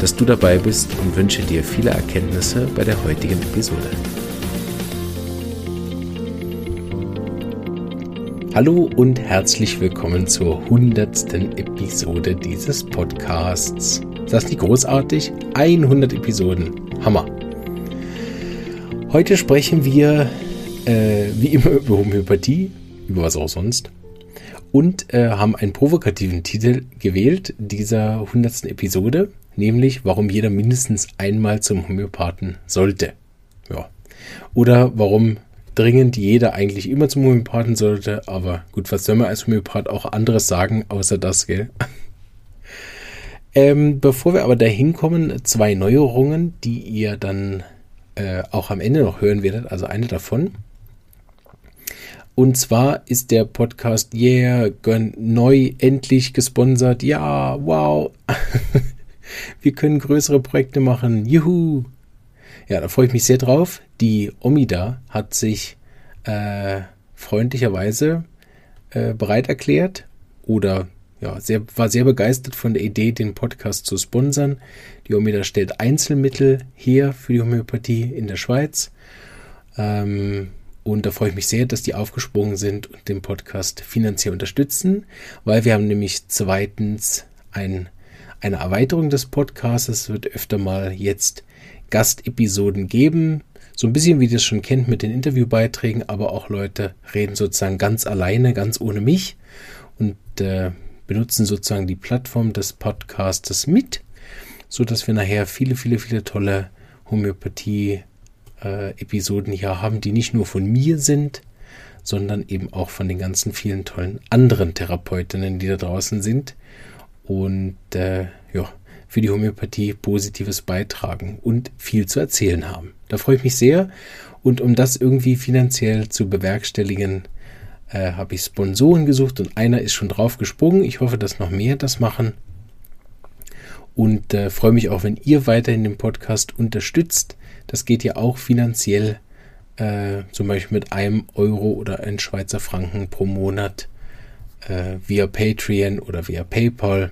dass du dabei bist und wünsche dir viele Erkenntnisse bei der heutigen Episode. Hallo und herzlich willkommen zur hundertsten Episode dieses Podcasts. Ist das nicht großartig? 100 Episoden. Hammer. Heute sprechen wir äh, wie immer über Homöopathie, über was auch sonst. Und äh, haben einen provokativen Titel gewählt dieser hundertsten Episode nämlich warum jeder mindestens einmal zum Homöopathen sollte. Ja. Oder warum dringend jeder eigentlich immer zum Homöopathen sollte, aber gut, was soll man als Homöopath auch anderes sagen, außer das, gell? ähm, bevor wir aber dahin kommen, zwei Neuerungen, die ihr dann äh, auch am Ende noch hören werdet, also eine davon. Und zwar ist der Podcast Yeah neu endlich gesponsert. Ja, wow. Wir können größere Projekte machen. Juhu! Ja, da freue ich mich sehr drauf. Die Omida hat sich äh, freundlicherweise äh, bereit erklärt oder ja, sehr, war sehr begeistert von der Idee, den Podcast zu sponsern. Die Omida stellt Einzelmittel her für die Homöopathie in der Schweiz. Ähm, und da freue ich mich sehr, dass die aufgesprungen sind und den Podcast finanziell unterstützen, weil wir haben nämlich zweitens ein eine Erweiterung des Podcasts. Es wird öfter mal jetzt Gastepisoden geben. So ein bisschen wie ihr das schon kennt mit den Interviewbeiträgen, aber auch Leute reden sozusagen ganz alleine, ganz ohne mich und äh, benutzen sozusagen die Plattform des Podcastes mit, so dass wir nachher viele, viele, viele tolle Homöopathie-Episoden äh, hier haben, die nicht nur von mir sind, sondern eben auch von den ganzen vielen tollen anderen Therapeutinnen, die da draußen sind und äh, ja, für die Homöopathie Positives beitragen und viel zu erzählen haben. Da freue ich mich sehr. Und um das irgendwie finanziell zu bewerkstelligen, äh, habe ich Sponsoren gesucht und einer ist schon drauf gesprungen. Ich hoffe, dass noch mehr das machen. Und äh, freue mich auch, wenn ihr weiterhin den Podcast unterstützt. Das geht ja auch finanziell, äh, zum Beispiel mit einem Euro oder ein Schweizer Franken pro Monat äh, via Patreon oder via PayPal.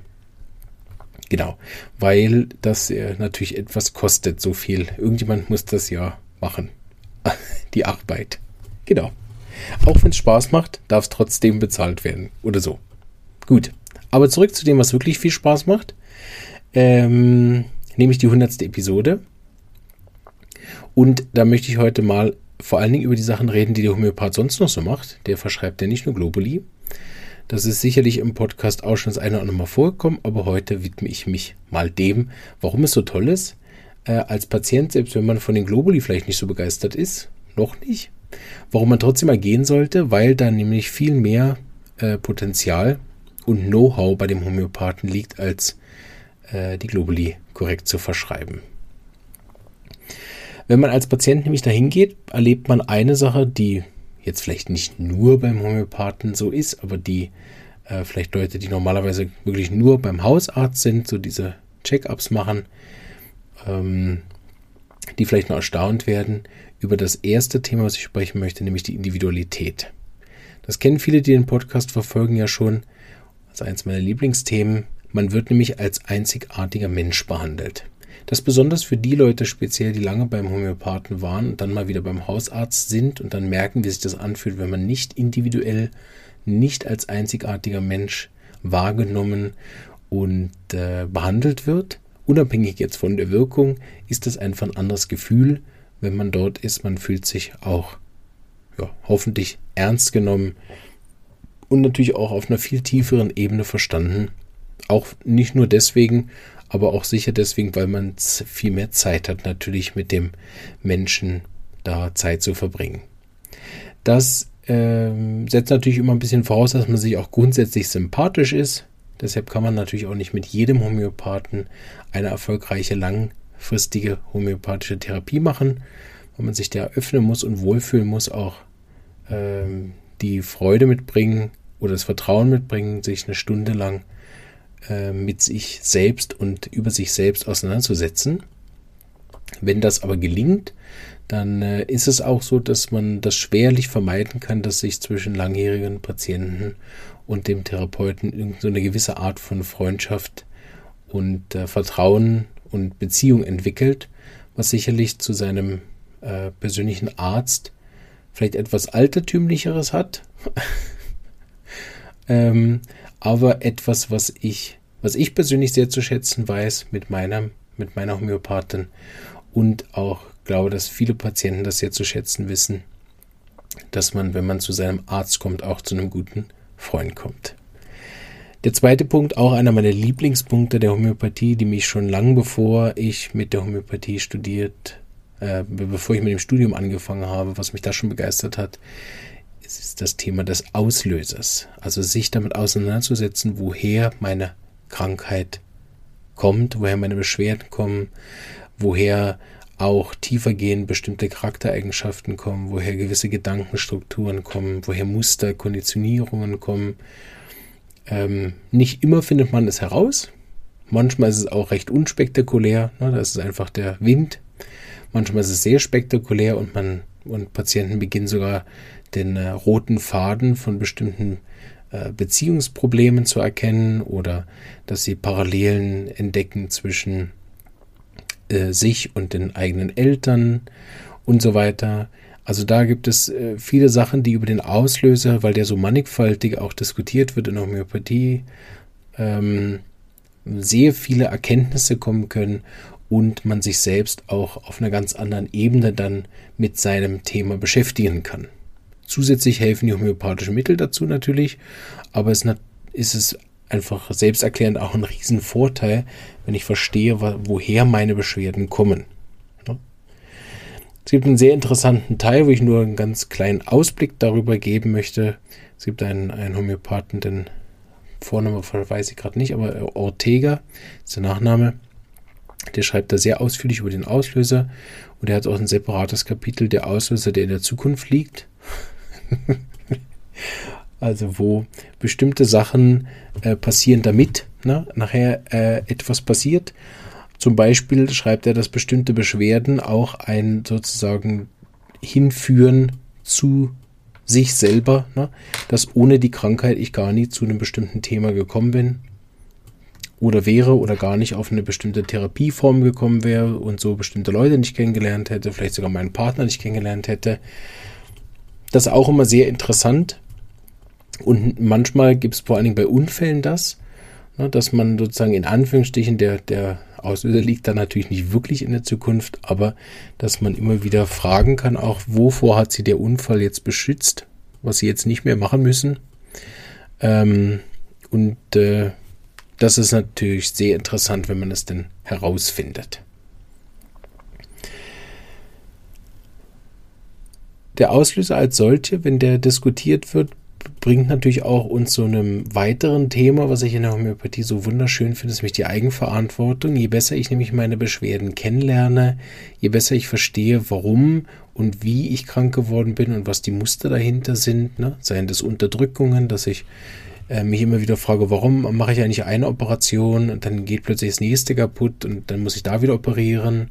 Genau, weil das äh, natürlich etwas kostet, so viel. Irgendjemand muss das ja machen. Die Arbeit. Genau. Auch wenn es Spaß macht, darf es trotzdem bezahlt werden. Oder so. Gut. Aber zurück zu dem, was wirklich viel Spaß macht. Ähm, nämlich die hundertste Episode. Und da möchte ich heute mal vor allen Dingen über die Sachen reden, die der Homöopath sonst noch so macht. Der verschreibt ja nicht nur Globuli, das ist sicherlich im Podcast auch schon das eine oder andere Mal vorgekommen, aber heute widme ich mich mal dem, warum es so toll ist, äh, als Patient, selbst wenn man von den Globuli vielleicht nicht so begeistert ist, noch nicht, warum man trotzdem mal gehen sollte, weil da nämlich viel mehr äh, Potenzial und Know-how bei dem Homöopathen liegt, als äh, die Globuli korrekt zu verschreiben. Wenn man als Patient nämlich dahin geht, erlebt man eine Sache, die jetzt vielleicht nicht nur beim Homöopathen so ist, aber die äh, vielleicht Leute, die normalerweise wirklich nur beim Hausarzt sind, so diese Check-ups machen, ähm, die vielleicht noch erstaunt werden über das erste Thema, was ich sprechen möchte, nämlich die Individualität. Das kennen viele, die den Podcast verfolgen, ja schon als eines meiner Lieblingsthemen. Man wird nämlich als einzigartiger Mensch behandelt. Das ist besonders für die Leute speziell, die lange beim Homöopathen waren und dann mal wieder beim Hausarzt sind und dann merken, wie sich das anfühlt, wenn man nicht individuell, nicht als einzigartiger Mensch wahrgenommen und äh, behandelt wird. Unabhängig jetzt von der Wirkung ist das einfach ein anderes Gefühl, wenn man dort ist. Man fühlt sich auch ja, hoffentlich ernst genommen und natürlich auch auf einer viel tieferen Ebene verstanden. Auch nicht nur deswegen, aber auch sicher deswegen, weil man viel mehr Zeit hat, natürlich mit dem Menschen da Zeit zu verbringen. Das ähm, setzt natürlich immer ein bisschen voraus, dass man sich auch grundsätzlich sympathisch ist. Deshalb kann man natürlich auch nicht mit jedem Homöopathen eine erfolgreiche langfristige homöopathische Therapie machen. weil man sich der öffnen muss und wohlfühlen muss, auch ähm, die Freude mitbringen oder das Vertrauen mitbringen, sich eine Stunde lang äh, mit sich selbst und über sich selbst auseinanderzusetzen. Wenn das aber gelingt, dann äh, ist es auch so, dass man das schwerlich vermeiden kann, dass sich zwischen langjährigen Patienten und dem Therapeuten so eine gewisse Art von Freundschaft und äh, Vertrauen und Beziehung entwickelt, was sicherlich zu seinem äh, persönlichen Arzt vielleicht etwas Altertümlicheres hat, ähm, aber etwas, was ich, was ich persönlich sehr zu schätzen weiß mit meiner, mit meiner Homöopathin und auch glaube, dass viele Patienten das sehr zu schätzen wissen, dass man, wenn man zu seinem Arzt kommt, auch zu einem guten Freund kommt. Der zweite Punkt, auch einer meiner Lieblingspunkte der Homöopathie, die mich schon lange bevor ich mit der Homöopathie studiert, äh, bevor ich mit dem Studium angefangen habe, was mich da schon begeistert hat, ist das Thema des Auslösers. Also sich damit auseinanderzusetzen, woher meine Krankheit kommt, woher meine Beschwerden kommen, woher auch tiefergehend bestimmte Charaktereigenschaften kommen, woher gewisse Gedankenstrukturen kommen, woher Muster, Konditionierungen kommen. Ähm, nicht immer findet man es heraus. Manchmal ist es auch recht unspektakulär. Ne? Da ist es einfach der Wind. Manchmal ist es sehr spektakulär und man und Patienten beginnen sogar den äh, roten Faden von bestimmten äh, Beziehungsproblemen zu erkennen oder dass sie Parallelen entdecken zwischen äh, sich und den eigenen Eltern und so weiter. Also da gibt es äh, viele Sachen, die über den Auslöser, weil der so mannigfaltig auch diskutiert wird in Homöopathie, ähm, sehr viele Erkenntnisse kommen können und man sich selbst auch auf einer ganz anderen Ebene dann mit seinem Thema beschäftigen kann. Zusätzlich helfen die homöopathischen Mittel dazu natürlich, aber es ist es einfach selbsterklärend auch ein Riesenvorteil, wenn ich verstehe, woher meine Beschwerden kommen. Es gibt einen sehr interessanten Teil, wo ich nur einen ganz kleinen Ausblick darüber geben möchte. Es gibt einen, einen Homöopathen, den Vorname weiß ich gerade nicht, aber Ortega ist der Nachname. Der schreibt da sehr ausführlich über den Auslöser und er hat auch ein separates Kapitel, der Auslöser, der in der Zukunft liegt. also wo bestimmte Sachen äh, passieren, damit ne, nachher äh, etwas passiert. Zum Beispiel schreibt er, dass bestimmte Beschwerden auch ein sozusagen hinführen zu sich selber, ne, dass ohne die Krankheit ich gar nie zu einem bestimmten Thema gekommen bin oder wäre oder gar nicht auf eine bestimmte Therapieform gekommen wäre und so bestimmte Leute nicht kennengelernt hätte, vielleicht sogar meinen Partner nicht kennengelernt hätte. Das ist auch immer sehr interessant. Und manchmal gibt es vor allen Dingen bei Unfällen das, ne, dass man sozusagen in Anführungsstrichen, der, der Auslöser liegt da natürlich nicht wirklich in der Zukunft, aber dass man immer wieder fragen kann, auch wovor hat sie der Unfall jetzt beschützt, was sie jetzt nicht mehr machen müssen. Ähm, und äh, das ist natürlich sehr interessant, wenn man es denn herausfindet. Der Auslöser als solche, wenn der diskutiert wird, bringt natürlich auch uns zu einem weiteren Thema, was ich in der Homöopathie so wunderschön finde, ist nämlich die Eigenverantwortung. Je besser ich nämlich meine Beschwerden kennenlerne, je besser ich verstehe, warum und wie ich krank geworden bin und was die Muster dahinter sind, ne? seien das Unterdrückungen, dass ich äh, mich immer wieder frage, warum mache ich eigentlich eine Operation und dann geht plötzlich das nächste kaputt und dann muss ich da wieder operieren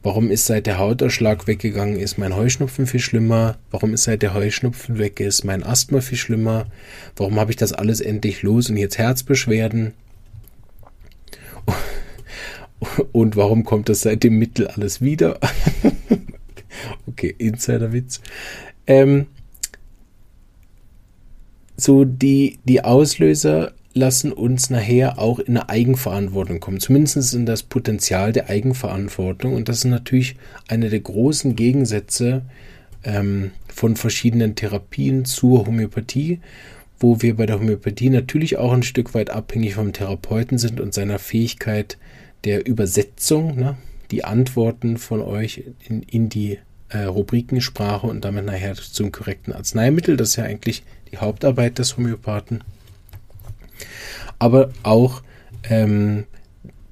Warum ist seit der Hauterschlag weggegangen ist mein Heuschnupfen viel schlimmer? Warum ist seit der Heuschnupfen weg ist mein Asthma viel schlimmer? Warum habe ich das alles endlich los und jetzt Herzbeschwerden? Und warum kommt das seit dem Mittel alles wieder? okay, Insiderwitz. Ähm, so die, die Auslöser lassen uns nachher auch in eine Eigenverantwortung kommen, zumindest in das Potenzial der Eigenverantwortung. Und das ist natürlich einer der großen Gegensätze ähm, von verschiedenen Therapien zur Homöopathie, wo wir bei der Homöopathie natürlich auch ein Stück weit abhängig vom Therapeuten sind und seiner Fähigkeit der Übersetzung, ne, die Antworten von euch in, in die äh, Rubrikensprache und damit nachher zum korrekten Arzneimittel. Das ja eigentlich die Hauptarbeit des Homöopathen aber auch ähm,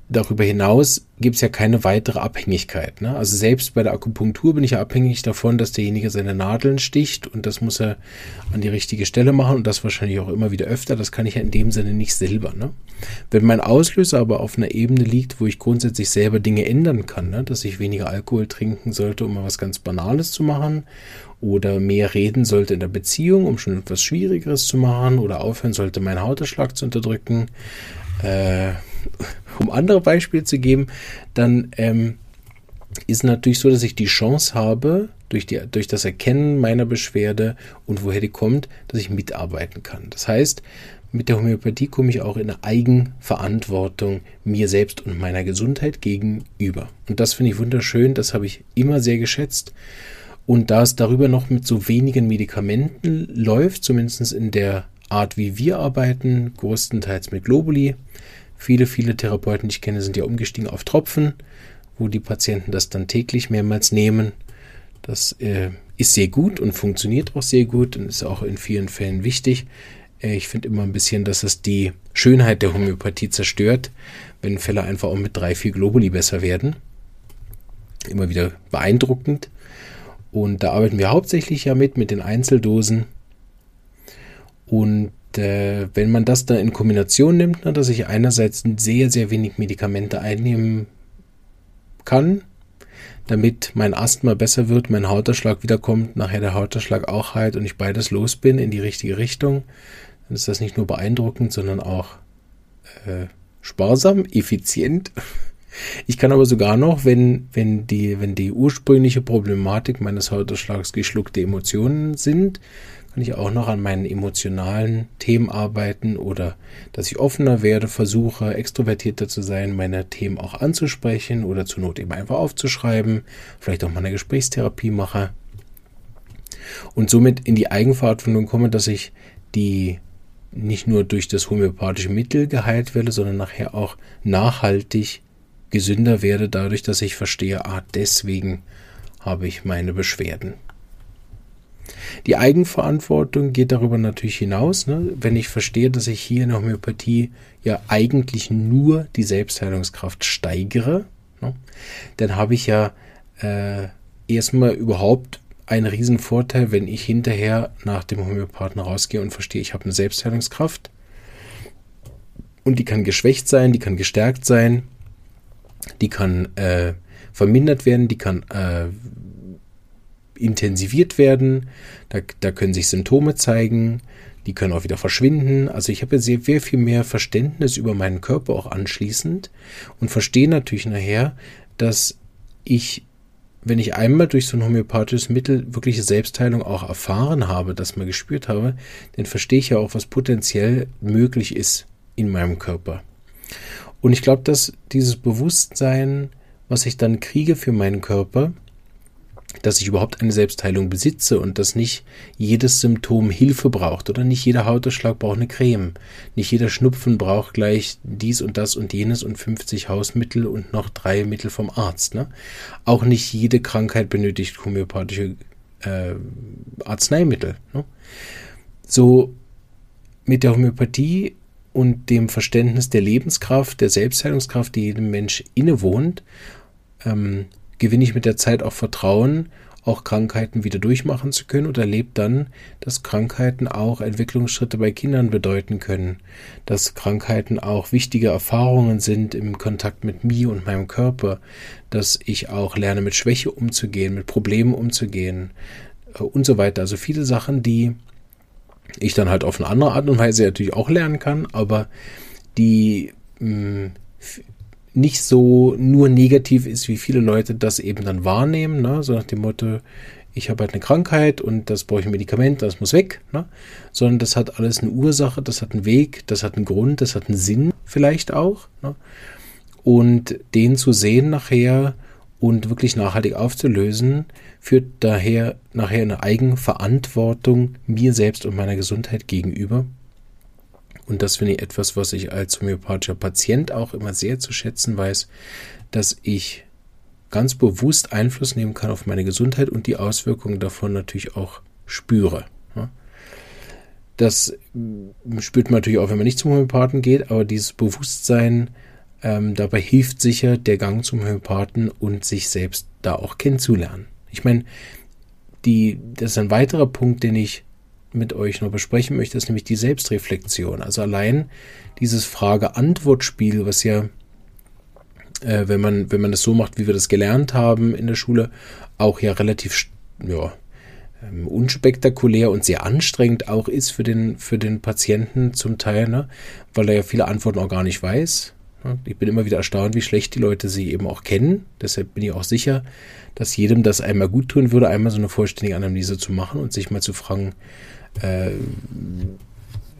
darüber hinaus gibt es ja keine weitere Abhängigkeit. Ne? Also selbst bei der Akupunktur bin ich ja abhängig davon, dass derjenige seine Nadeln sticht und das muss er an die richtige Stelle machen und das wahrscheinlich auch immer wieder öfter. Das kann ich ja in dem Sinne nicht selber. Ne? Wenn mein Auslöser aber auf einer Ebene liegt, wo ich grundsätzlich selber Dinge ändern kann, ne? dass ich weniger Alkohol trinken sollte, um mal was ganz Banales zu machen oder mehr reden sollte in der Beziehung, um schon etwas Schwierigeres zu machen oder aufhören sollte, meinen Hauterschlag zu unterdrücken, äh, um andere Beispiele zu geben, dann ähm, ist natürlich so, dass ich die Chance habe, durch, die, durch das Erkennen meiner Beschwerde und woher die kommt, dass ich mitarbeiten kann. Das heißt, mit der Homöopathie komme ich auch in eine Eigenverantwortung mir selbst und meiner Gesundheit gegenüber. Und das finde ich wunderschön, das habe ich immer sehr geschätzt. Und da es darüber noch mit so wenigen Medikamenten läuft, zumindest in der Art, wie wir arbeiten, größtenteils mit Globuli, Viele, viele Therapeuten, die ich kenne, sind ja umgestiegen auf Tropfen, wo die Patienten das dann täglich mehrmals nehmen. Das äh, ist sehr gut und funktioniert auch sehr gut und ist auch in vielen Fällen wichtig. Äh, ich finde immer ein bisschen, dass es die Schönheit der Homöopathie zerstört, wenn Fälle einfach auch mit drei, vier Globuli besser werden. Immer wieder beeindruckend. Und da arbeiten wir hauptsächlich ja mit, mit den Einzeldosen. Und äh, wenn man das dann in Kombination nimmt, ne, dass ich einerseits sehr, sehr wenig Medikamente einnehmen kann, damit mein Asthma besser wird, mein Hauterschlag wiederkommt, nachher der Hauterschlag auch heilt und ich beides los bin in die richtige Richtung, dann ist das nicht nur beeindruckend, sondern auch äh, sparsam, effizient. Ich kann aber sogar noch, wenn, wenn, die, wenn die ursprüngliche Problematik meines Hauterschlags geschluckte Emotionen sind, kann ich auch noch an meinen emotionalen Themen arbeiten oder dass ich offener werde, versuche extrovertierter zu sein, meine Themen auch anzusprechen oder zur Not eben einfach aufzuschreiben, vielleicht auch mal eine Gesprächstherapie mache. Und somit in die Eigenverantwortung komme, dass ich die nicht nur durch das homöopathische Mittel geheilt werde, sondern nachher auch nachhaltig gesünder werde, dadurch, dass ich verstehe, ah, deswegen habe ich meine Beschwerden. Die Eigenverantwortung geht darüber natürlich hinaus. Ne? Wenn ich verstehe, dass ich hier in der Homöopathie ja eigentlich nur die Selbstheilungskraft steigere, ne? dann habe ich ja äh, erstmal überhaupt einen riesen Vorteil, wenn ich hinterher nach dem Homöopathen rausgehe und verstehe, ich habe eine Selbstheilungskraft und die kann geschwächt sein, die kann gestärkt sein, die kann äh, vermindert werden, die kann äh, intensiviert werden. Da, da können sich Symptome zeigen, die können auch wieder verschwinden. Also ich habe sehr, sehr viel mehr Verständnis über meinen Körper auch anschließend und verstehe natürlich nachher, dass ich, wenn ich einmal durch so ein homöopathisches Mittel wirkliche Selbstheilung auch erfahren habe, das mal gespürt habe, dann verstehe ich ja auch, was potenziell möglich ist in meinem Körper. Und ich glaube, dass dieses Bewusstsein, was ich dann kriege für meinen Körper, dass ich überhaupt eine Selbstheilung besitze und dass nicht jedes Symptom Hilfe braucht oder nicht jeder Hauterschlag braucht eine Creme. Nicht jeder Schnupfen braucht gleich dies und das und jenes und 50 Hausmittel und noch drei Mittel vom Arzt. Ne? Auch nicht jede Krankheit benötigt homöopathische äh, Arzneimittel. Ne? So mit der Homöopathie und dem Verständnis der Lebenskraft, der Selbstheilungskraft, die jedem Mensch innewohnt, ähm, gewinne ich mit der Zeit auch Vertrauen, auch Krankheiten wieder durchmachen zu können und erlebt dann, dass Krankheiten auch Entwicklungsschritte bei Kindern bedeuten können, dass Krankheiten auch wichtige Erfahrungen sind im Kontakt mit mir und meinem Körper, dass ich auch lerne, mit Schwäche umzugehen, mit Problemen umzugehen äh, und so weiter. Also viele Sachen, die ich dann halt auf eine andere Art und Weise natürlich auch lernen kann, aber die mh, nicht so nur negativ ist, wie viele Leute das eben dann wahrnehmen, ne? so nach dem Motto, ich habe halt eine Krankheit und das brauche ich ein Medikament, das muss weg, ne? sondern das hat alles eine Ursache, das hat einen Weg, das hat einen Grund, das hat einen Sinn vielleicht auch. Ne? Und den zu sehen nachher und wirklich nachhaltig aufzulösen, führt daher nachher eine Eigenverantwortung mir selbst und meiner Gesundheit gegenüber. Und das finde ich etwas, was ich als homöopathischer Patient auch immer sehr zu schätzen weiß, dass ich ganz bewusst Einfluss nehmen kann auf meine Gesundheit und die Auswirkungen davon natürlich auch spüre. Das spürt man natürlich auch, wenn man nicht zum Homöopathen geht, aber dieses Bewusstsein, Ähm, dabei hilft sicher der Gang zum Homöopathen und sich selbst da auch kennenzulernen. Ich meine, das ist ein weiterer Punkt, den ich mit euch noch besprechen möchte, ist nämlich die Selbstreflexion. Also allein dieses Frage-Antwort-Spiel, was ja, äh, wenn man, wenn man das so macht, wie wir das gelernt haben in der Schule, auch ja relativ, ja, ähm, unspektakulär und sehr anstrengend auch ist für den, für den Patienten zum Teil, ne? weil er ja viele Antworten auch gar nicht weiß. Ich bin immer wieder erstaunt, wie schlecht die Leute sie eben auch kennen. Deshalb bin ich auch sicher, dass jedem das einmal gut tun würde, einmal so eine vollständige Analyse zu machen und sich mal zu fragen, äh,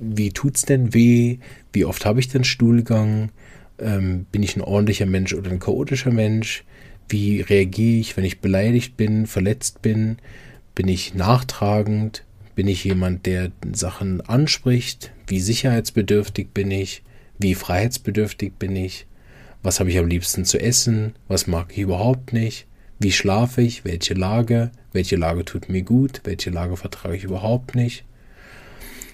wie tut's denn weh? Wie oft habe ich denn Stuhlgang? Ähm, bin ich ein ordentlicher Mensch oder ein chaotischer Mensch? Wie reagiere ich, wenn ich beleidigt bin, verletzt bin? Bin ich nachtragend? Bin ich jemand, der Sachen anspricht? Wie sicherheitsbedürftig bin ich? Wie freiheitsbedürftig bin ich? Was habe ich am liebsten zu essen? Was mag ich überhaupt nicht? Wie schlafe ich? Welche Lage? Welche Lage tut mir gut? Welche Lage vertrage ich überhaupt nicht?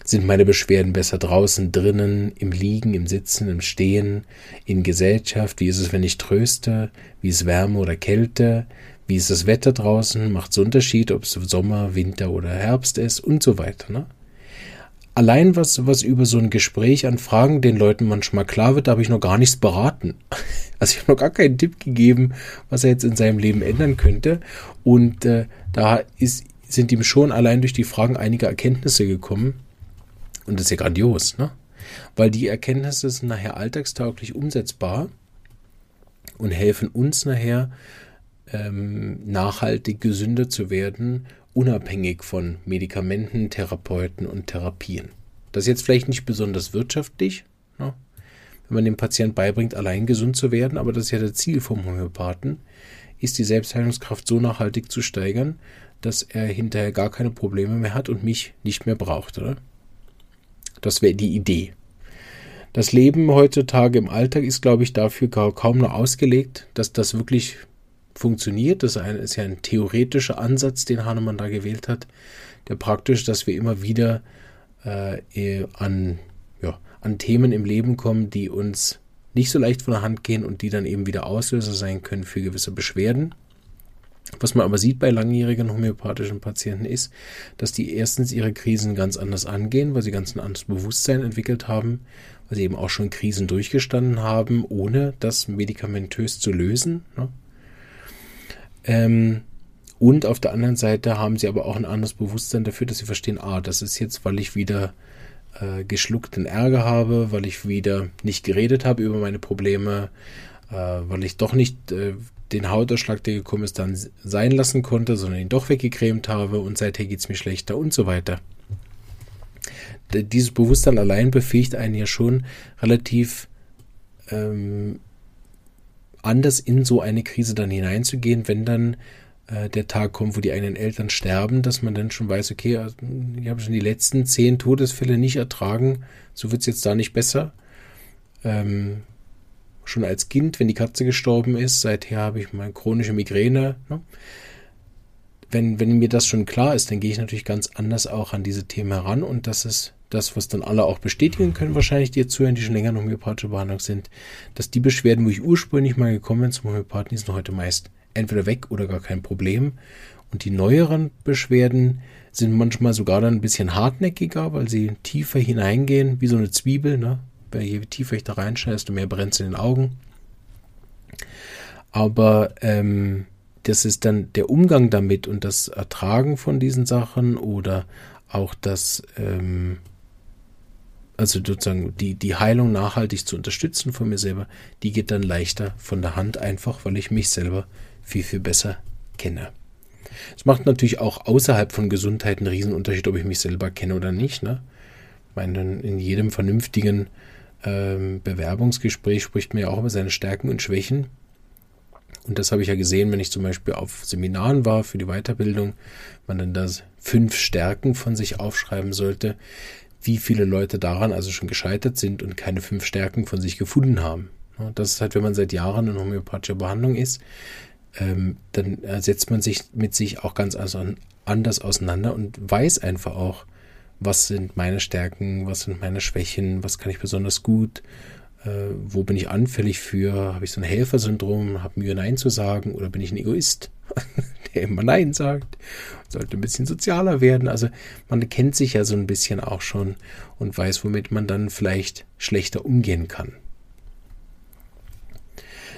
Sind meine Beschwerden besser draußen, drinnen, im Liegen, im Sitzen, im Stehen, in Gesellschaft? Wie ist es, wenn ich tröste? Wie ist Wärme oder Kälte? Wie ist das Wetter draußen? Macht es Unterschied, ob es Sommer, Winter oder Herbst ist und so weiter. Ne? Allein was, was über so ein Gespräch an Fragen den Leuten manchmal klar wird, da habe ich noch gar nichts beraten. Also ich habe noch gar keinen Tipp gegeben, was er jetzt in seinem Leben ändern könnte. Und äh, da ist, sind ihm schon allein durch die Fragen einige Erkenntnisse gekommen. Und das ist ja grandios, ne? Weil die Erkenntnisse sind nachher alltagstauglich umsetzbar und helfen uns nachher ähm, nachhaltig gesünder zu werden unabhängig von Medikamenten, Therapeuten und Therapien. Das ist jetzt vielleicht nicht besonders wirtschaftlich, ne? wenn man dem Patienten beibringt, allein gesund zu werden, aber das ist ja das Ziel vom Homöopathen, ist die Selbstheilungskraft so nachhaltig zu steigern, dass er hinterher gar keine Probleme mehr hat und mich nicht mehr braucht, oder? Das wäre die Idee. Das Leben heutzutage im Alltag ist, glaube ich, dafür kaum noch ausgelegt, dass das wirklich funktioniert. Das ist ja ein theoretischer Ansatz, den Hahnemann da gewählt hat, der praktisch, dass wir immer wieder äh, an, ja, an Themen im Leben kommen, die uns nicht so leicht von der Hand gehen und die dann eben wieder Auslöser sein können für gewisse Beschwerden. Was man aber sieht bei langjährigen homöopathischen Patienten ist, dass die erstens ihre Krisen ganz anders angehen, weil sie ganz ein anderes Bewusstsein entwickelt haben, weil sie eben auch schon Krisen durchgestanden haben, ohne das medikamentös zu lösen. Ähm, und auf der anderen Seite haben sie aber auch ein anderes Bewusstsein dafür, dass sie verstehen, ah, das ist jetzt, weil ich wieder äh, geschluckten Ärger habe, weil ich wieder nicht geredet habe über meine Probleme, äh, weil ich doch nicht äh, den Hautausschlag, der gekommen ist, dann sein lassen konnte, sondern ihn doch weggecremt habe und seither geht es mir schlechter und so weiter. Dieses Bewusstsein allein befähigt einen ja schon relativ ähm, anders in so eine Krise dann hineinzugehen, wenn dann äh, der Tag kommt, wo die eigenen Eltern sterben, dass man dann schon weiß, okay, also, ich habe schon die letzten zehn Todesfälle nicht ertragen, so wird es jetzt da nicht besser. Ähm, schon als Kind, wenn die Katze gestorben ist, seither habe ich mal chronische Migräne. Ne? Wenn, wenn mir das schon klar ist, dann gehe ich natürlich ganz anders auch an diese Themen heran und das ist das, was dann alle auch bestätigen können, wahrscheinlich die jetzt zuhören, die schon länger in homöopathischer Behandlung sind, dass die Beschwerden, wo ich ursprünglich mal gekommen bin zum Homöopathen, die sind heute meist entweder weg oder gar kein Problem. Und die neueren Beschwerden sind manchmal sogar dann ein bisschen hartnäckiger, weil sie tiefer hineingehen, wie so eine Zwiebel. Ne? Je tiefer ich da reinschaue, desto mehr brennt es in den Augen. Aber ähm, das ist dann der Umgang damit und das Ertragen von diesen Sachen oder auch das ähm, also sozusagen die, die Heilung nachhaltig zu unterstützen von mir selber, die geht dann leichter von der Hand einfach, weil ich mich selber viel, viel besser kenne. Es macht natürlich auch außerhalb von Gesundheit einen Riesenunterschied, ob ich mich selber kenne oder nicht. Ne? Ich meine, in jedem vernünftigen ähm, Bewerbungsgespräch spricht man ja auch über seine Stärken und Schwächen. Und das habe ich ja gesehen, wenn ich zum Beispiel auf Seminaren war für die Weiterbildung, man dann das fünf Stärken von sich aufschreiben sollte wie viele Leute daran also schon gescheitert sind und keine fünf Stärken von sich gefunden haben. Das ist halt, wenn man seit Jahren in homöopathischer Behandlung ist, ähm, dann setzt man sich mit sich auch ganz anders auseinander und weiß einfach auch, was sind meine Stärken, was sind meine Schwächen, was kann ich besonders gut, Äh, wo bin ich anfällig für? Habe ich so ein Helfersyndrom, habe Mühe Nein zu sagen oder bin ich ein Egoist, der immer Nein sagt? Sollte ein bisschen sozialer werden. Also man kennt sich ja so ein bisschen auch schon und weiß, womit man dann vielleicht schlechter umgehen kann.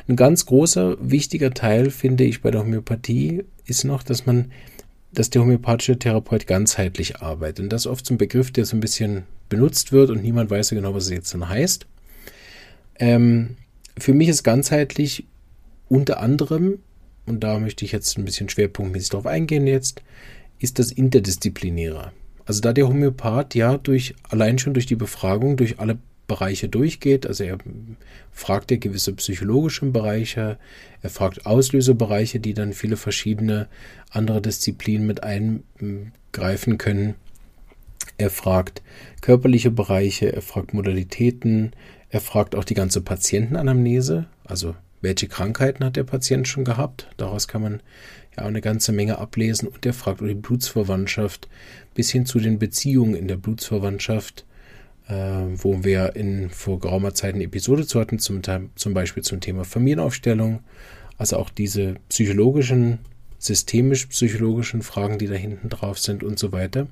Ein ganz großer, wichtiger Teil, finde ich, bei der Homöopathie ist noch, dass man, dass der homöopathische Therapeut ganzheitlich arbeitet. Und das ist oft so ein Begriff, der so ein bisschen benutzt wird und niemand weiß ja genau, was es jetzt dann heißt. Ähm, für mich ist ganzheitlich unter anderem, und da möchte ich jetzt ein bisschen schwerpunktmäßig drauf eingehen jetzt, ist das Interdisziplinäre. Also da der Homöopath ja durch, allein schon durch die Befragung, durch alle Bereiche durchgeht. Also er fragt ja gewisse psychologische Bereiche, er fragt Auslösebereiche, die dann viele verschiedene andere Disziplinen mit eingreifen können. Er fragt körperliche Bereiche, er fragt Modalitäten, er fragt auch die ganze Patientenanamnese, also welche Krankheiten hat der Patient schon gehabt. Daraus kann man ja eine ganze Menge ablesen. Und er fragt auch die Blutsverwandtschaft bis hin zu den Beziehungen in der Blutsverwandtschaft äh, wo wir in vor geraumer Zeit eine Episode zu hatten, zum, zum Beispiel zum Thema Familienaufstellung. Also auch diese psychologischen, systemisch-psychologischen Fragen, die da hinten drauf sind und so weiter.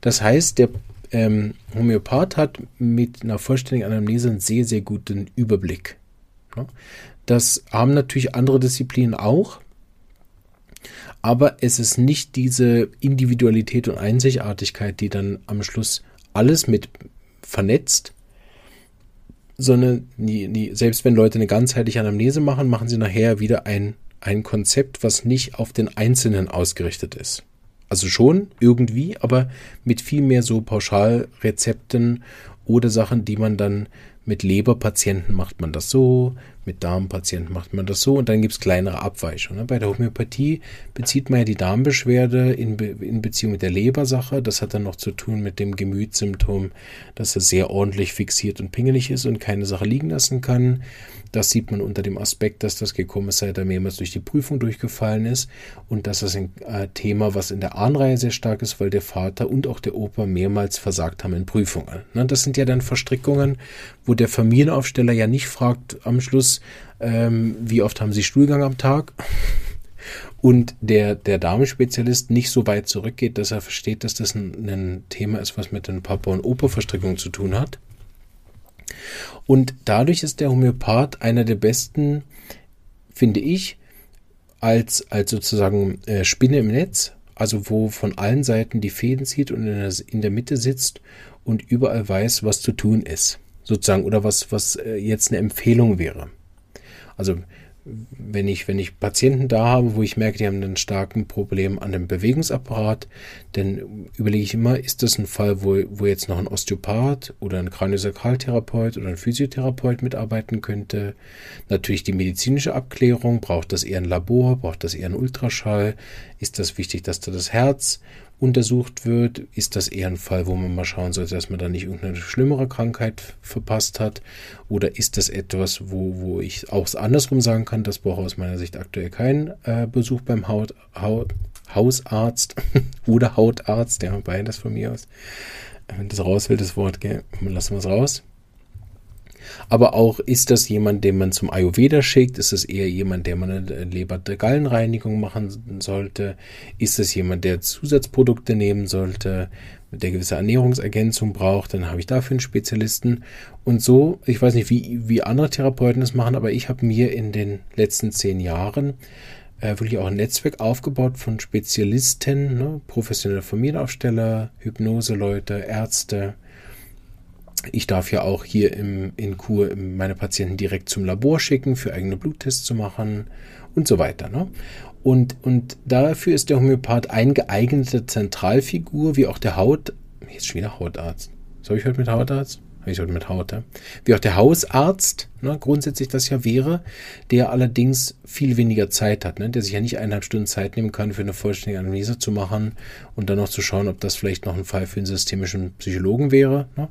Das heißt, der ähm, Homöopath hat mit einer vollständigen Anamnese einen sehr, sehr guten Überblick. Das haben natürlich andere Disziplinen auch, aber es ist nicht diese Individualität und Einzigartigkeit, die dann am Schluss alles mit vernetzt, sondern die, die, selbst wenn Leute eine ganzheitliche Anamnese machen, machen sie nachher wieder ein, ein Konzept, was nicht auf den Einzelnen ausgerichtet ist. Also schon irgendwie, aber mit viel mehr so Pauschalrezepten oder Sachen, die man dann mit Leberpatienten macht man das so, mit Darmpatienten macht man das so und dann gibt es kleinere Abweichungen. Bei der Homöopathie bezieht man ja die Darmbeschwerde in, Be in Beziehung mit der Lebersache. Das hat dann noch zu tun mit dem Gemütssymptom, dass er sehr ordentlich fixiert und pingelig ist und keine Sache liegen lassen kann. Das sieht man unter dem Aspekt, dass das gekommen sei, da mehrmals durch die Prüfung durchgefallen ist und das ist ein äh, Thema, was in der Ahnreihe sehr stark ist, weil der Vater und auch der Opa mehrmals versagt haben in Prüfungen. Ne, das sind ja dann Verstrickungen, wo der Familienaufsteller ja nicht fragt am Schluss, ähm, wie oft haben Sie Stuhlgang am Tag? Und der, der Damenspezialist nicht so weit zurückgeht, dass er versteht, dass das ein, ein Thema ist, was mit den Papa- und Opa-Verstrickungen zu tun hat. Und dadurch ist der Homöopath einer der besten, finde ich, als, als sozusagen äh, Spinne im Netz, also wo von allen Seiten die Fäden zieht und in der, in der Mitte sitzt und überall weiß, was zu tun ist, sozusagen, oder was, was äh, jetzt eine Empfehlung wäre. Also wenn ich, wenn ich Patienten da habe, wo ich merke, die haben ein starken Problem an dem Bewegungsapparat, dann überlege ich immer, ist das ein Fall, wo, wo jetzt noch ein Osteopath oder ein Kraniosakraltherapeut oder ein Physiotherapeut mitarbeiten könnte? Natürlich die medizinische Abklärung, braucht das eher ein Labor, braucht das eher ein Ultraschall? Ist das wichtig, dass da das Herz untersucht wird, ist das eher ein Fall, wo man mal schauen sollte, dass man da nicht irgendeine schlimmere Krankheit verpasst hat? Oder ist das etwas, wo, wo ich auch andersrum sagen kann, das braucht aus meiner Sicht aktuell keinen äh, Besuch beim Haut, Haut, Hausarzt oder Hautarzt, ja, beides von mir aus. Wenn das raus will, das Wort, gell, lassen wir es raus. Aber auch, ist das jemand, den man zum Ayurveda schickt? Ist das eher jemand, der man eine Leber-Gallenreinigung machen sollte? Ist das jemand, der Zusatzprodukte nehmen sollte, der gewisse Ernährungsergänzung braucht? Dann habe ich dafür einen Spezialisten. Und so, ich weiß nicht, wie, wie andere Therapeuten das machen, aber ich habe mir in den letzten zehn Jahren äh, wirklich auch ein Netzwerk aufgebaut von Spezialisten, ne, professionelle Familienaufsteller, Hypnoseleute, Ärzte, ich darf ja auch hier im, in Kur meine Patienten direkt zum Labor schicken, für eigene Bluttests zu machen und so weiter. Ne? Und, und dafür ist der Homöopath eine geeignete Zentralfigur, wie auch der Haut. Jetzt schon wieder Hautarzt. Soll ich heute mit Hautarzt? Ich heute mit Haut? Wie auch der Hausarzt, ne, grundsätzlich das ja wäre, der allerdings viel weniger Zeit hat, ne, der sich ja nicht eineinhalb Stunden Zeit nehmen kann, für eine vollständige Analyse zu machen und dann noch zu schauen, ob das vielleicht noch ein Fall für einen systemischen Psychologen wäre, ne,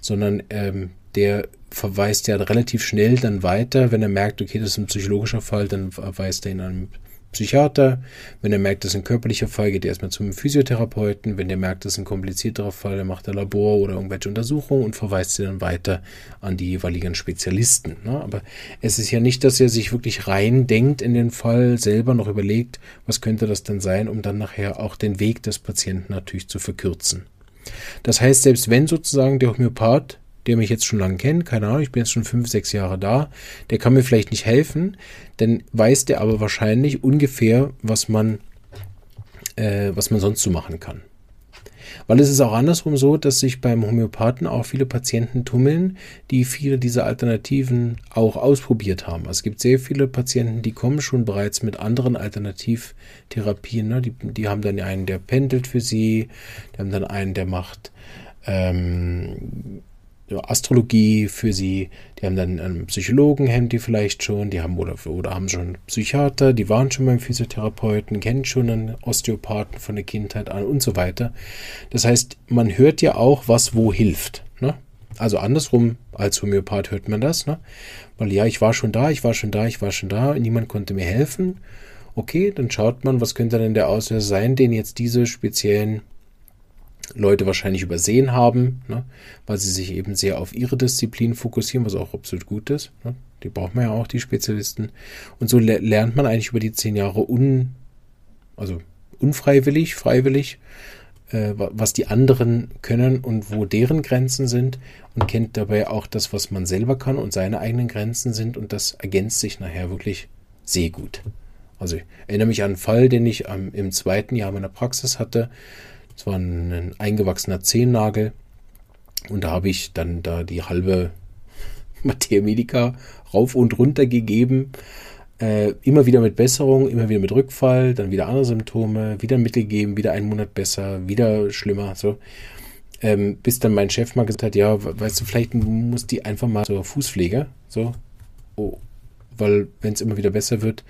sondern ähm, der verweist ja relativ schnell dann weiter, wenn er merkt, okay, das ist ein psychologischer Fall, dann verweist er ihn an Psychiater. Wenn er merkt, das ist ein körperlicher Fall, geht er erstmal zum Physiotherapeuten. Wenn er merkt, das ist ein komplizierterer Fall, dann macht er Labor oder irgendwelche Untersuchungen und verweist sie dann weiter an die jeweiligen Spezialisten. Ne? Aber es ist ja nicht, dass er sich wirklich rein denkt in den Fall, selber noch überlegt, was könnte das denn sein, um dann nachher auch den Weg des Patienten natürlich zu verkürzen. Das heißt, selbst wenn sozusagen der Homöopath der mich jetzt schon lange kennt, keine Ahnung, ich bin jetzt schon fünf, sechs Jahre da, der kann mir vielleicht nicht helfen, dann weiß der aber wahrscheinlich ungefähr, was man, äh, was man sonst so machen kann. Weil es ist auch andersrum so, dass sich beim Homöopathen auch viele Patienten tummeln, die viele dieser Alternativen auch ausprobiert haben. Also es gibt sehr viele Patienten, die kommen schon bereits mit anderen Alternativtherapien. Ne? Die, die haben dann einen, der pendelt für sie, die haben dann einen, der macht ähm, Astrologie für sie, die haben dann einen Psychologen, haben die vielleicht schon, die haben oder, oder haben schon Psychiater, die waren schon beim Physiotherapeuten, kennen schon einen Osteopathen von der Kindheit an und so weiter. Das heißt, man hört ja auch, was wo hilft. Ne? Also andersrum, als Homöopath hört man das, ne? Weil ja, ich war schon da, ich war schon da, ich war schon da, niemand konnte mir helfen. Okay, dann schaut man, was könnte denn der Auslöser sein, den jetzt diese speziellen Leute wahrscheinlich übersehen haben, ne, weil sie sich eben sehr auf ihre Disziplin fokussieren, was auch absolut gut ist. Ne. Die braucht man ja auch, die Spezialisten. Und so le lernt man eigentlich über die zehn Jahre un, also unfreiwillig, freiwillig, äh, was die anderen können und wo deren Grenzen sind und kennt dabei auch das, was man selber kann und seine eigenen Grenzen sind und das ergänzt sich nachher wirklich sehr gut. Also ich erinnere mich an einen Fall, den ich ähm, im zweiten Jahr meiner Praxis hatte. Es war ein eingewachsener Zehennagel. Und da habe ich dann da die halbe Materia Medica rauf und runter gegeben. Äh, immer wieder mit Besserung, immer wieder mit Rückfall, dann wieder andere Symptome, wieder Mittel geben, wieder einen Monat besser, wieder schlimmer. So. Ähm, bis dann mein Chef mal gesagt hat, ja, weißt du, vielleicht muss die einfach mal zur Fußpflege. So. Oh, weil wenn es immer wieder besser wird,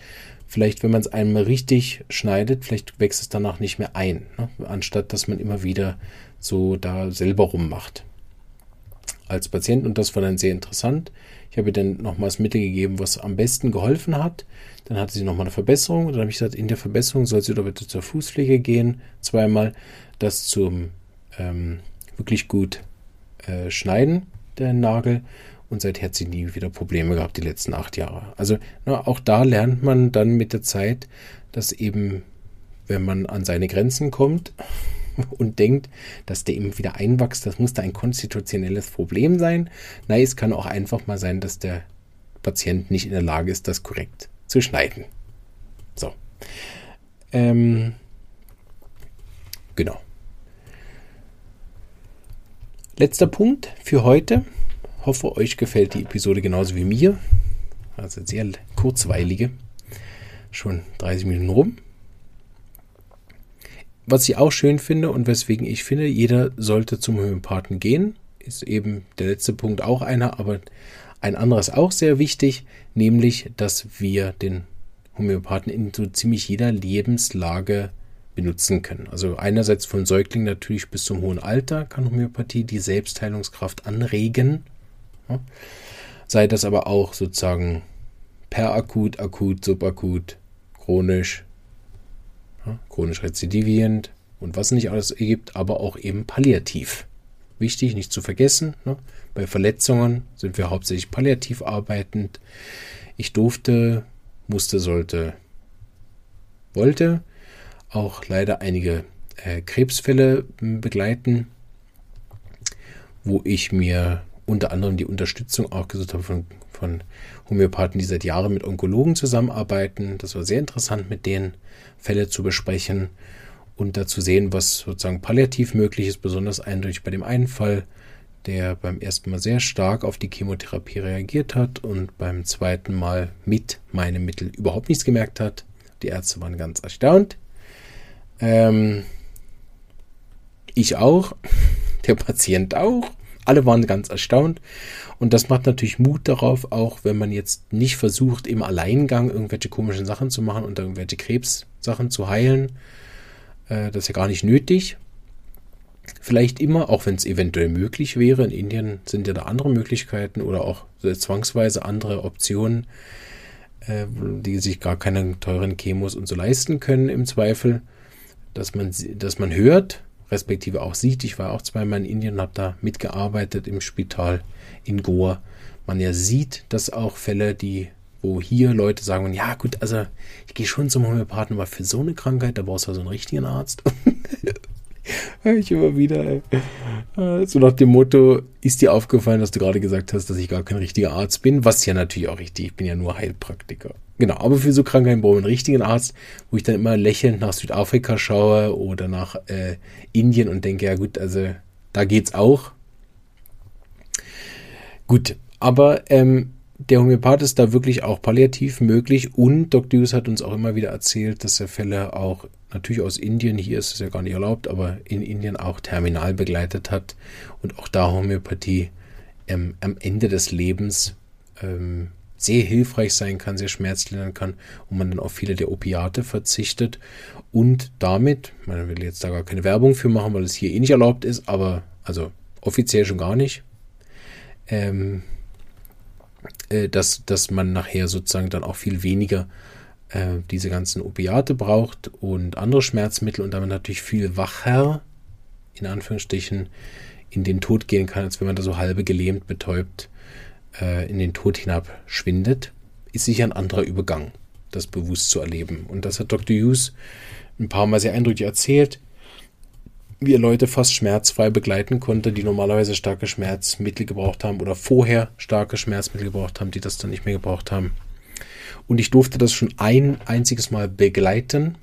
vielleicht, wenn man es einmal richtig schneidet, vielleicht wächst es danach nicht mehr ein, ne? anstatt dass man immer wieder so da selber rummacht. Als Patient, und das war dann sehr interessant, ich habe ihr dann nochmals Mittel gegeben, was am besten geholfen hat. Dann hatte sie nochmal eine Verbesserung. Dann habe ich gesagt, in der Verbesserung soll sie doch bitte zur Fußpflege gehen, zweimal, das zum ähm, wirklich gut äh, schneiden, der Nagel und seither hat sie nie wieder Probleme gehabt, die letzten acht Jahre. Also na, auch da lernt man dann mit der Zeit, dass eben, wenn man an seine Grenzen kommt und denkt, dass der eben wieder einwächst, das muss da ein konstitutionelles Problem sein. Nein, es kann auch einfach mal sein, dass der Patient nicht in der Lage ist, das korrekt zu schneiden. So. Ähm, genau. Letzter Punkt für heute hoffe, euch gefällt die Episode genauso wie mir. Also sehr kurzweilige. Schon 30 Minuten rum. Was ich auch schön finde und weswegen ich finde, jeder sollte zum Homöopathen gehen, ist eben der letzte Punkt auch einer, aber ein anderes auch sehr wichtig, nämlich, dass wir den Homöopathen in so ziemlich jeder Lebenslage benutzen können. Also einerseits von Säuglingen natürlich bis zum hohen Alter kann Homöopathie die Selbstheilungskraft anregen Sei das aber auch sozusagen perakut, akut, subakut, chronisch, chronisch rezidivierend und was nicht alles ergibt, aber auch eben palliativ. Wichtig, nicht zu vergessen, ne? bei Verletzungen sind wir hauptsächlich palliativ arbeitend. Ich durfte, musste, sollte, wollte auch leider einige äh, Krebsfälle begleiten, wo ich mir unter anderem die Unterstützung auch gesucht habe von, von Homöopathen, die seit Jahren mit Onkologen zusammenarbeiten. Das war sehr interessant, mit denen Fälle zu besprechen und dazu sehen, was sozusagen palliativ möglich ist, besonders eindeutig bei dem einen Fall, der beim ersten Mal sehr stark auf die Chemotherapie reagiert hat und beim zweiten Mal mit meinem Mittel überhaupt nichts gemerkt hat. Die Ärzte waren ganz erstaunt. Ähm, ich auch, der Patient auch. Alle waren ganz erstaunt. Und das macht natürlich Mut darauf, auch wenn man jetzt nicht versucht, im Alleingang irgendwelche komischen Sachen zu machen und irgendwelche Krebssachen zu heilen. Äh, das ist ja gar nicht nötig. Vielleicht immer, auch wenn es eventuell möglich wäre. In Indien sind ja da andere Möglichkeiten oder auch zwangsweise andere Optionen. äh, die sich gar keine teuren Chemos und so leisten können im Zweifel, dass man, dass man hört, respektive auch sieht. Ich war auch zweimal in Indien und habe da mitgearbeitet im Spital in Goa. Man ja sieht, dass auch Fälle, die wo hier Leute sagen, ja gut, also ich gehe schon zum Homöopathen, aber für so eine Krankheit, da brauchst du also einen richtigen Arzt. ich immer wieder, ey. so nach dem Motto, ist dir aufgefallen, dass du gerade gesagt hast, dass ich gar kein richtiger Arzt bin, was ja natürlich auch richtig, ich bin ja nur Heilpraktiker. Genau, aber für so Krankheiten brauche ich einen richtigen Arzt, wo ich dann immer lächelnd nach Südafrika schaue oder nach äh, Indien und denke, ja gut, also da geht's auch. Gut, aber ähm, der Homöopath ist da wirklich auch palliativ möglich und Dr. Hughes hat uns auch immer wieder erzählt, dass er Fälle auch natürlich aus Indien, hier ist es ja gar nicht erlaubt, aber in Indien auch terminal begleitet hat und auch da Homöopathie ähm, am Ende des Lebens ähm, sehr hilfreich sein kann, sehr schmerzlindernd kann und man dann auf viele der Opiate verzichtet und damit, man will jetzt da gar keine Werbung für machen, weil es hier eh nicht erlaubt ist, aber also offiziell schon gar nicht, ähm, äh, dass, dass man nachher sozusagen dann auch viel weniger äh, diese ganzen Opiate braucht und andere Schmerzmittel und damit natürlich viel wacher, in Anführungsstrichen, in den Tod gehen kann, als wenn man da so halbe gelähmt, betäubt äh, in den Tod hinab schwindet, ist sicher ein anderer Übergang, das bewusst zu erleben. Und das hat Dr. Hughes ein paar Mal sehr eindrücklich erzählt wie er Leute fast schmerzfrei begleiten konnte, die normalerweise starke Schmerzmittel gebraucht haben oder vorher starke Schmerzmittel gebraucht haben, die das dann nicht mehr gebraucht haben. Und ich durfte das schon ein einziges Mal begleiten.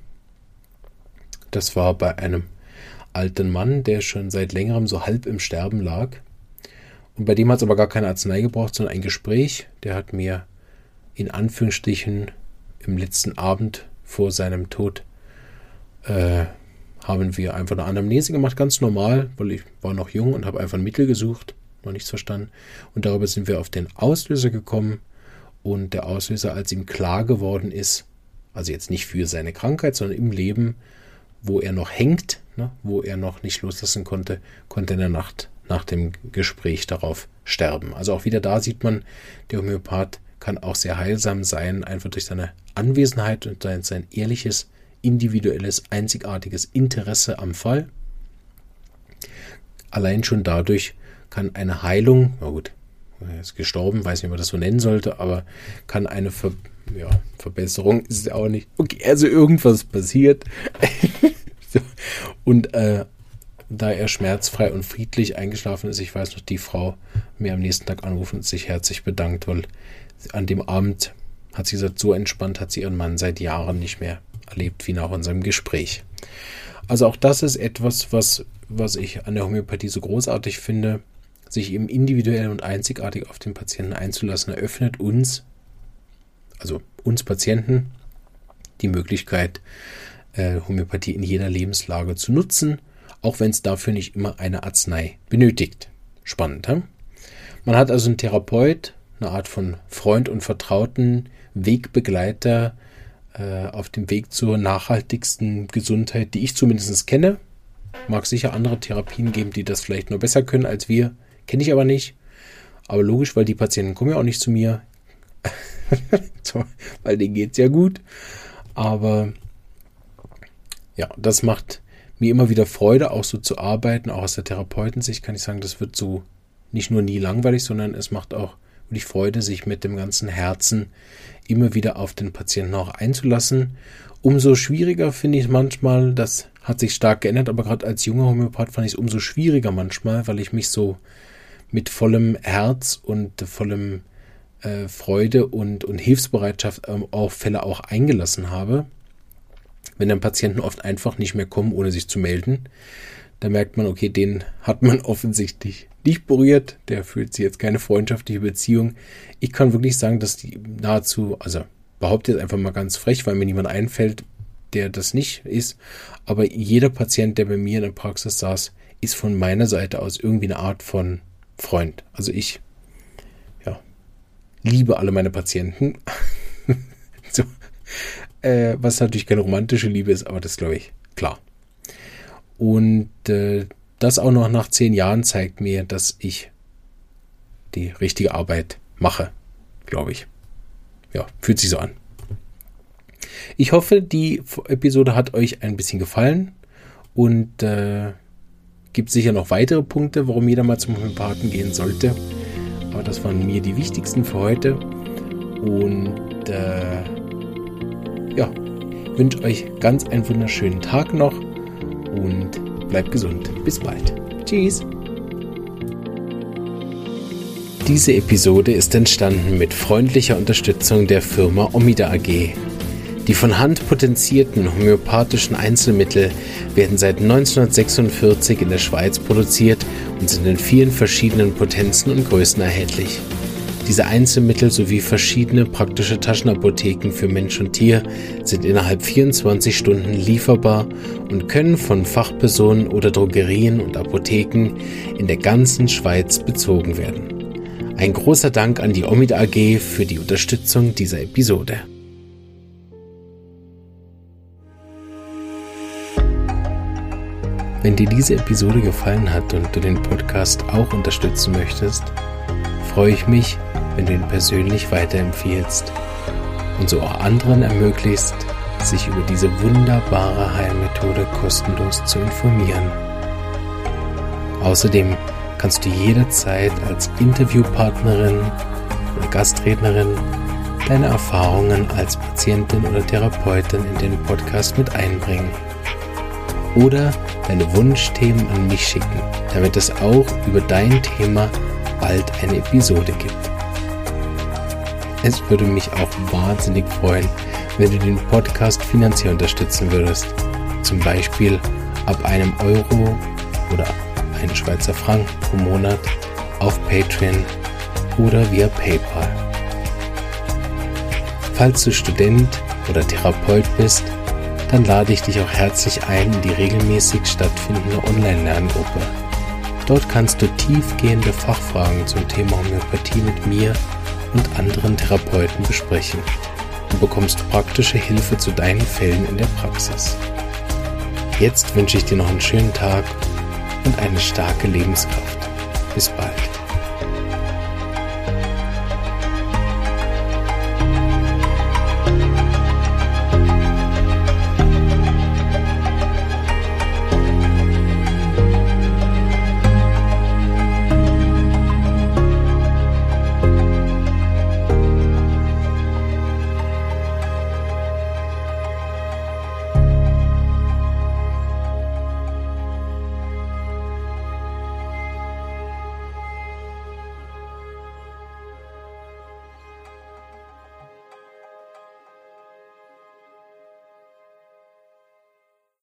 Das war bei einem alten Mann, der schon seit längerem so halb im Sterben lag. Und bei dem hat es aber gar keine Arznei gebraucht, sondern ein Gespräch. Der hat mir in Anführungsstrichen im letzten Abend vor seinem Tod äh, haben wir einfach eine Anamnese gemacht, ganz normal, weil ich war noch jung und habe einfach ein Mittel gesucht, noch nichts verstanden. Und darüber sind wir auf den Auslöser gekommen. Und der Auslöser, als ihm klar geworden ist, also jetzt nicht für seine Krankheit, sondern im Leben, wo er noch hängt, ne, wo er noch nicht loslassen konnte, konnte in der Nacht nach dem Gespräch darauf sterben. Also auch wieder da sieht man, der Homöopath kann auch sehr heilsam sein, einfach durch seine Anwesenheit und sein, sein ehrliches individuelles, einzigartiges Interesse am Fall. Allein schon dadurch kann eine Heilung, na gut, er ist gestorben, weiß nicht, ob man das so nennen sollte, aber kann eine Ver ja, Verbesserung ist es auch nicht. Okay, also irgendwas passiert. Und äh, da er schmerzfrei und friedlich eingeschlafen ist, ich weiß noch, die Frau mir am nächsten Tag anrufen und sich herzlich bedankt, weil an dem Abend hat sie gesagt, so entspannt hat sie ihren Mann seit Jahren nicht mehr erlebt, wie nach unserem Gespräch. Also auch das ist etwas, was, was ich an der Homöopathie so großartig finde, sich eben individuell und einzigartig auf den Patienten einzulassen, eröffnet uns, also uns Patienten, die Möglichkeit, äh, Homöopathie in jeder Lebenslage zu nutzen, auch wenn es dafür nicht immer eine Arznei benötigt. Spannend, hm? Man hat also einen Therapeut, eine Art von Freund und Vertrauten, Wegbegleiter, äh, auf dem Weg zur nachhaltigsten Gesundheit, die ich zumindest kenne. Mag sicher andere Therapien geben, die das vielleicht nur besser können als wir. Kenne ich aber nicht. Aber logisch, weil die Patienten kommen ja auch nicht zu mir. weil denen geht es ja gut. Aber ja, das macht mir immer wieder Freude, auch so zu arbeiten. Auch aus der Therapeutensicht kann ich sagen, das wird so nicht nur nie langweilig, sondern es macht auch wirklich Freude, sich mit dem ganzen Herzen immer wieder auf den Patienten auch einzulassen. Umso schwieriger finde ich manchmal, das hat sich stark geändert, aber gerade als junger Homöopath fand ich es umso schwieriger manchmal, weil ich mich so mit vollem Herz und vollem äh, Freude und, und Hilfsbereitschaft ähm, auf Fälle auch eingelassen habe. Wenn dann Patienten oft einfach nicht mehr kommen, ohne sich zu melden, da merkt man, okay, den hat man offensichtlich nicht berührt. Der fühlt sich jetzt keine freundschaftliche Beziehung. Ich kann wirklich sagen, dass die nahezu, also behaupte jetzt einfach mal ganz frech, weil mir niemand einfällt, der das nicht ist. Aber jeder Patient, der bei mir in der Praxis saß, ist von meiner Seite aus irgendwie eine Art von Freund. Also ich, ja, liebe alle meine Patienten. so, äh, was natürlich keine romantische Liebe ist, aber das glaube ich klar. Und äh, das auch noch nach zehn Jahren zeigt mir, dass ich die richtige Arbeit mache, glaube ich. ja, fühlt sich so an. Ich hoffe, die Episode hat euch ein bisschen gefallen und äh, gibt sicher noch weitere Punkte, warum jeder mal zum Homöopathen gehen sollte. Aber das waren mir die wichtigsten für heute. Und äh, ja, wünsche euch ganz einen wunderschönen Tag noch und bleibt gesund. Bis bald. Tschüss. Diese Episode ist entstanden mit freundlicher Unterstützung der Firma Omida AG. Die von Hand potenzierten homöopathischen Einzelmittel werden seit 1946 in der Schweiz produziert und sind in vielen verschiedenen Potenzen und Größen erhältlich. Diese Einzelmittel sowie verschiedene praktische Taschenapotheken für Mensch und Tier sind innerhalb 24 Stunden lieferbar und können von Fachpersonen oder Drogerien und Apotheken in der ganzen Schweiz bezogen werden. Ein großer Dank an die Omid AG für die Unterstützung dieser Episode. Wenn dir diese Episode gefallen hat und du den Podcast auch unterstützen möchtest, freue ich mich, wenn du ihn persönlich weiterempfiehlst und so auch anderen ermöglicht, sich über diese wunderbare Heilmethode kostenlos zu informieren. Außerdem kannst du jederzeit als Interviewpartnerin oder Gastrednerin deine Erfahrungen als Patientin oder Therapeutin in den Podcast mit einbringen. Oder deine Wunschthemen an mich schicken, damit es auch über dein Thema bald eine Episode gibt. Es würde mich auch wahnsinnig freuen, wenn du den Podcast finanziell unterstützen würdest. Zum Beispiel ab einem Euro oder einen Schweizer Franken pro Monat auf Patreon oder via PayPal. Falls du Student oder Therapeut bist, dann lade ich dich auch herzlich ein in die regelmäßig stattfindende Online-Lerngruppe. Dort kannst du tiefgehende Fachfragen zum Thema Homöopathie mit mir und anderen Therapeuten besprechen und bekommst praktische Hilfe zu deinen Fällen in der Praxis. Jetzt wünsche ich dir noch einen schönen Tag und eine starke Lebenskraft. Bis bald.